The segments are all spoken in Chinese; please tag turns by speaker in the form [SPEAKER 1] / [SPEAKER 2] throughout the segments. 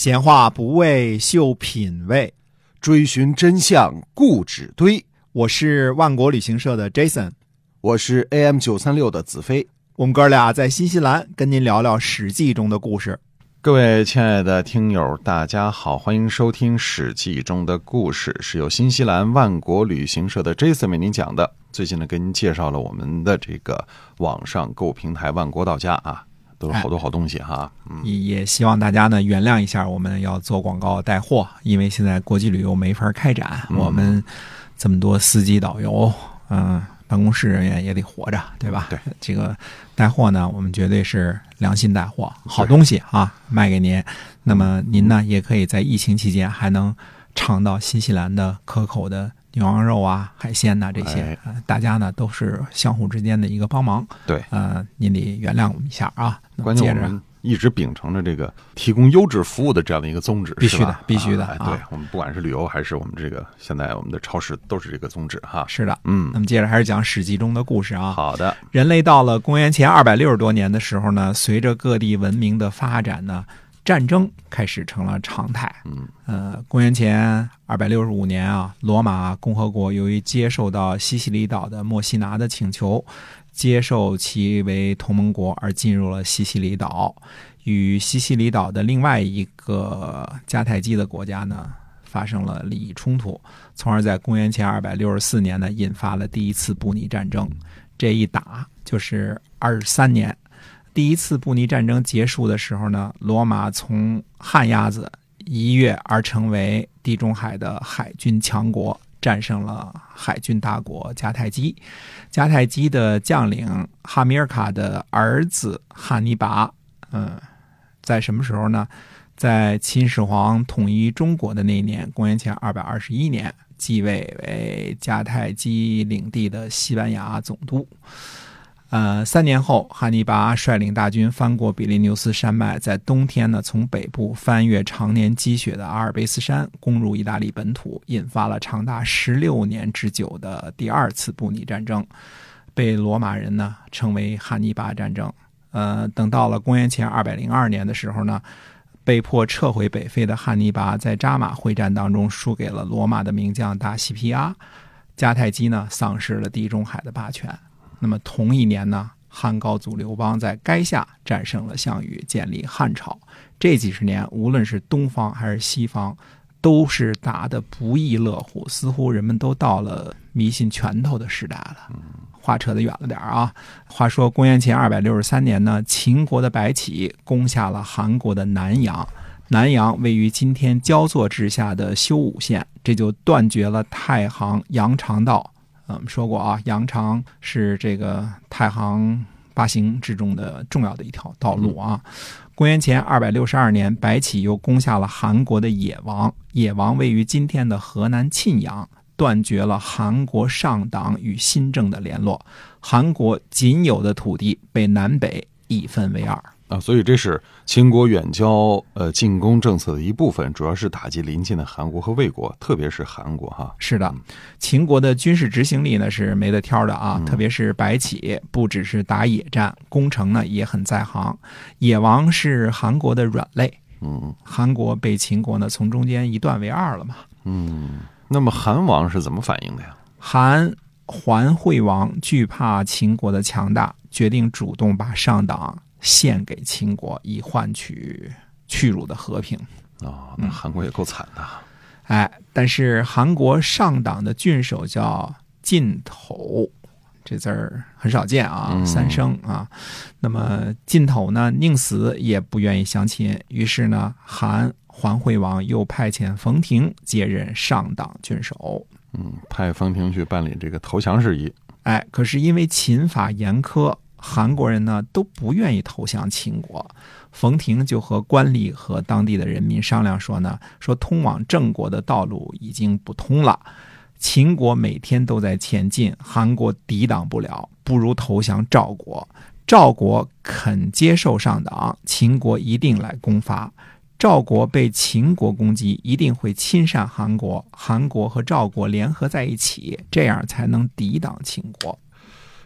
[SPEAKER 1] 闲话不为秀品味，
[SPEAKER 2] 追寻真相固执堆。
[SPEAKER 1] 我是万国旅行社的 Jason，
[SPEAKER 2] 我是 AM 九三六的子飞。
[SPEAKER 1] 我们哥俩在新西兰跟您聊聊《史记》中的故事。
[SPEAKER 3] 各位亲爱的听友，大家好，欢迎收听《史记》中的故事，是由新西兰万国旅行社的 Jason 为您讲的。最近呢，给您介绍了我们的这个网上购物平台万国到家啊，都是好多好东西哈。嗯，
[SPEAKER 1] 也希望大家呢原谅一下，我们要做广告带货，因为现在国际旅游没法开展，我们这么多司机导游，嗯，办公室人员也得活着，对吧？
[SPEAKER 3] 对，
[SPEAKER 1] 这个带货呢，我们绝对是良心带货，好东西啊，卖给您。那么您呢，也可以在疫情期间还能尝到新西兰的可口的牛羊肉啊、海鲜呐、这些、大家呢都是相互之间的一个帮忙。
[SPEAKER 3] 对，
[SPEAKER 1] 呃，您得原谅我们一下啊。
[SPEAKER 3] 关键我们一直秉承着这个提供优质服务的这样的一个宗旨，
[SPEAKER 1] 必须的必须的
[SPEAKER 3] 对我们不管是旅游还是我们这个现在我们的超市都是这个宗旨哈。
[SPEAKER 1] 是的，
[SPEAKER 3] 嗯
[SPEAKER 1] 那，么接着还是讲《史记》中的故事啊。
[SPEAKER 3] 好的，
[SPEAKER 1] 人类到了公元前二百六十多年的时候呢，随着各地文明的发展呢，战争开始成了常态。
[SPEAKER 3] 嗯，
[SPEAKER 1] 呃，公元前二百六十五年啊，罗马共和国由于接受到西西里岛的墨西拿的请求，接受其为同盟国而进入了西西里岛，与西西里岛的另外一个迦太基的国家呢发生了利益冲突，从而在公元前二百六十四年呢引发了第一次布匿战争。这一打就是二十三年。第一次布匿战争结束的时候呢，罗马从旱鸭子一跃而成为地中海的海军强国，战胜了海军大国迦太基。迦太基的将领哈米尔卡的儿子汉尼拔，嗯，在什么时候呢？在秦始皇统一中国的那一年，公元前二百二十一年，继位为迦太基领地的西班牙总督。呃，三年后，汉尼拔率领大军翻过比利牛斯山脉，在冬天呢，从北部翻越常年积雪的阿尔卑斯山，攻入意大利本土，引发了长达十六年之久的第二次布匿战争，被罗马人呢称为汉尼拔战争。呃，等到了公元前二百零二年的时候呢，被迫撤回北非的汉尼拔在扎马会战当中输给了罗马的名将大西皮阿，迦太基呢丧失了地中海的霸权。那么同一年呢，汉高祖刘邦在垓下战胜了项羽，建立汉朝。这几十年，无论是东方还是西方，都是打得不亦乐乎，似乎人们都到了迷信拳头的时代了。话扯得远了点儿啊。话说公元前二百六十三年呢，秦国的白起攻下了韩国的南阳。南阳位于今天焦作之下的修武县，这就断绝了太行阳长道。呃我们说过啊，羊肠是这个太行八行之中的重要的一条道路啊。公元前二百六十二年，白起又攻下了韩国的野王，野王位于今天的河南沁阳，断绝了韩国上党与新政的联络，韩国仅有的土地被南北一分为二。
[SPEAKER 3] 啊，所以这是秦国远交呃进攻政策的一部分，主要是打击邻近的韩国和魏国，特别是韩国哈。
[SPEAKER 1] 是的，秦国的军事执行力呢是没得挑的啊，
[SPEAKER 3] 嗯
[SPEAKER 1] 特别是白起，不只是打野战，攻城呢也很在行。野王是韩国的软肋，
[SPEAKER 3] 嗯
[SPEAKER 1] 韩国被秦国呢从中间一断为二了嘛。
[SPEAKER 3] 嗯，那么韩王是怎么反应的呀？
[SPEAKER 1] 韩桓惠王惧怕秦国的强大，决定主动把上党献给秦国，以换取屈辱的和平。
[SPEAKER 3] 哦，那韩国也够惨的。
[SPEAKER 1] 哎，但是韩国上党的郡守叫晋头，这字儿很少见啊，
[SPEAKER 3] 嗯
[SPEAKER 1] 三声啊。那么晋头呢，宁死也不愿意相亲，于是呢，韩桓惠王又派遣冯亭接任上党郡守。
[SPEAKER 3] 嗯，派冯亭去办理这个投降事宜。
[SPEAKER 1] 哎，可是因为秦法严苛，韩国人呢都不愿意投降秦国。冯亭就和官吏和当地的人民商量说呢，说通往郑国的道路已经不通了，秦国每天都在前进，韩国抵挡不了，不如投降赵国。赵国肯接受上党，秦国一定来攻伐。赵国被秦国攻击，一定会亲善韩国，韩国和赵国联合在一起，这样才能抵挡秦国。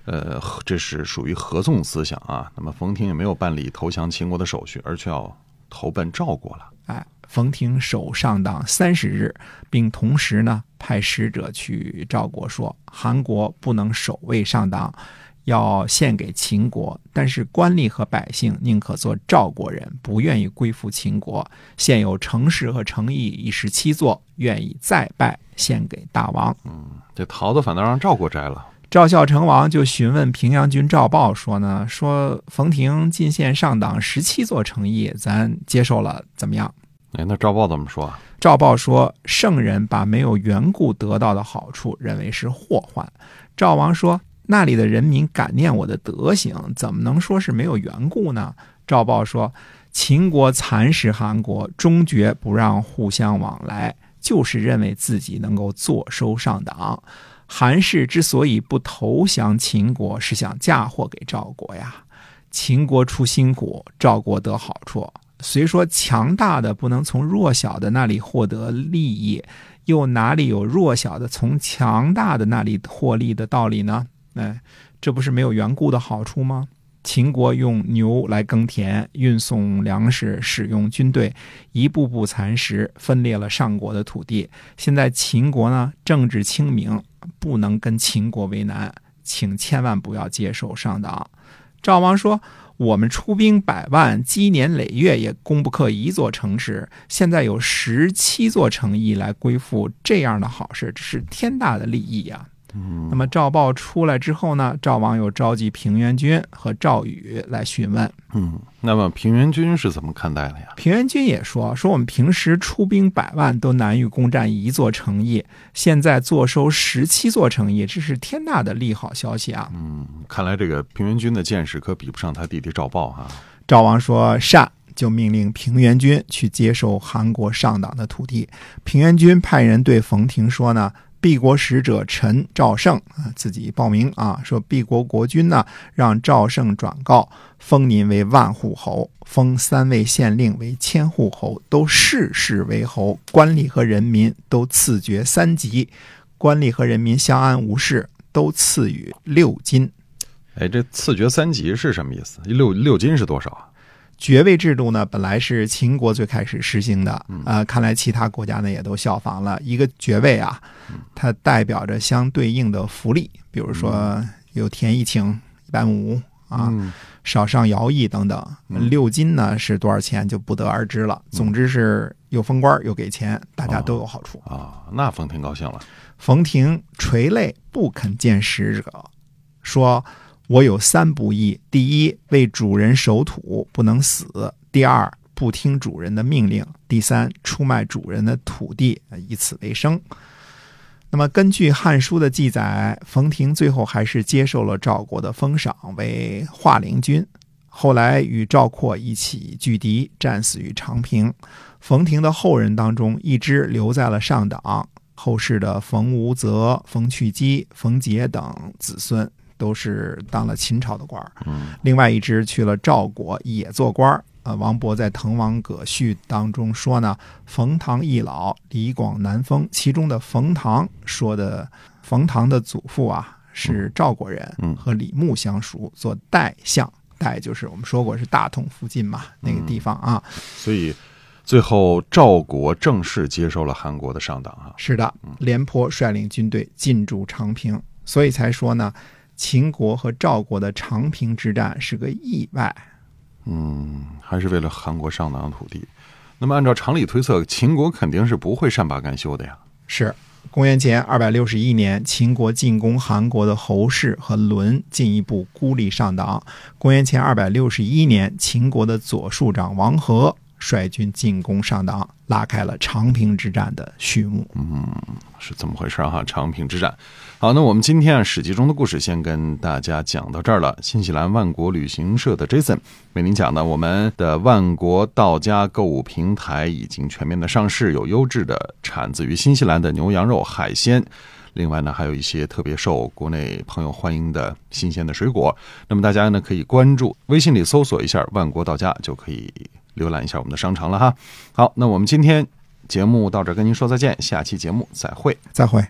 [SPEAKER 3] 呃，这是属于合纵思想啊。那么冯亭也没有办理投降秦国的手续，而却要投奔赵国了。
[SPEAKER 1] 哎，冯亭守上党三十日，并同时呢派使者去赵国说，韩国不能守卫上党，要献给秦国，但是官吏和百姓宁可做赵国人，不愿意归附秦国。现有城市和城邑一十七座，愿意再拜献给大王。
[SPEAKER 3] 嗯这桃子反倒让赵国摘了。
[SPEAKER 1] 赵孝成王就询问平阳君赵豹说呢，说冯亭进献上党十七座城邑，咱接受了，怎么样？
[SPEAKER 3] 哎，那赵豹怎么说啊？
[SPEAKER 1] 赵豹说：“圣人把没有缘故得到的好处认为是祸患。”赵王说：“那里的人民感念我的德行，怎么能说是没有缘故呢？”赵豹说：“秦国蚕食韩国，终决不让互相往来，就是认为自己能够坐收上党。韩氏之所以不投降秦国，是想嫁祸给赵国呀。秦国出辛苦，赵国得好处。”虽说强大的不能从弱小的那里获得利益，又哪里有弱小的从强大的那里获利的道理呢？哎，这不是没有缘故的好处吗？秦国用牛来耕田、运送粮食、使用军队，一步步蚕食、分裂了上国的土地。现在秦国呢，政治清明，不能跟秦国为难，请千万不要接受上党。赵王说。我们出兵百万，积年累月也攻不克一座城池。现在有十七座城邑来归附，这样的好事，这是天大的利益呀！那么赵豹出来之后呢？赵王又召集平原君和赵宇来询问。
[SPEAKER 3] 嗯，那么平原君是怎么看待的呀？
[SPEAKER 1] 平原君也说：“说我们平时出兵百万都难于攻占一座城邑，现在坐收十七座城邑，这是天大的利好消息啊！”
[SPEAKER 3] 嗯，看来这个平原君的见识可比不上他弟弟赵豹啊。
[SPEAKER 1] 赵王说：“善。”就命令平原君去接受韩国上党的土地。平原君派人对冯亭说呢。毕国使者陈赵胜啊，自己报名啊，说毕国国君呢，让赵胜转告，封您为万户侯，封三位县令为千户侯，都世世为侯，官吏和人民都赐爵三级，官吏和人民相安无事，都赐予六金。
[SPEAKER 3] 哎，这赐爵三级是什么意思？六六金是多少啊？
[SPEAKER 1] 爵位制度呢，本来是秦国最开始实行的，啊，看来其他国家呢也都效仿了。一个爵位啊，它代表着相对应的福利，比如说有田一顷一百亩啊，少上徭役等等。六金呢是多少钱就不得而知了。总之是又封官又给钱，大家都有好处
[SPEAKER 3] 啊。那冯廷高兴了，
[SPEAKER 1] 冯廷垂泪不肯见使者，说。我有三不义：第一，为主人守土不能死；第二，不听主人的命令；第三，出卖主人的土地以此为生。那么，根据《汉书》的记载，冯亭最后还是接受了赵国的封赏，为华陵君。后来与赵括一起拒敌，战死于长平。冯亭的后人当中，一支留在了上党，后世的冯无泽、冯去基、冯杰等子孙。都是当了秦朝的官儿，另外一支去了赵国也做官儿。啊，王勃在《滕王阁序》当中说呢：“冯唐易老，李广难封。”其中的冯唐说的，冯唐的祖父啊是赵国人，和李牧相熟，做代相。代就是我们说过是大同附近嘛，那个地方啊。
[SPEAKER 3] 所以最后赵国正式接受了韩国的上党啊。
[SPEAKER 1] 是的，廉颇率领军队进驻长平，所以才说呢。秦国和赵国的长平之战是个意外，
[SPEAKER 3] 嗯，还是为了韩国上党土地。那么按照常理推测，秦国肯定是不会善罢甘休的呀。
[SPEAKER 1] 是，公元前二百六十一年，秦国进攻韩国的侯氏和伦进一步孤立上党。公元前二百六十一年，秦国的左庶长王和率军进攻上党，拉开了长平之战的序幕。
[SPEAKER 3] 嗯，是这么回事哈？长平之战。好，那我们今天啊，《史记》中的故事先跟大家讲到这儿了。新西兰万国旅行社的 Jason 为您讲的，我们的万国到家购物平台已经全面的上市，有优质的产自于新西兰的牛羊肉、海鲜，另外呢，还有一些特别受国内朋友欢迎的新鲜的水果。那么大家呢，可以关注微信里搜索一下“万国到家”，就可以浏览一下我们的商城了哈。好，那我们今天节目到这，跟您说再见，下期节目再会，
[SPEAKER 1] 再会。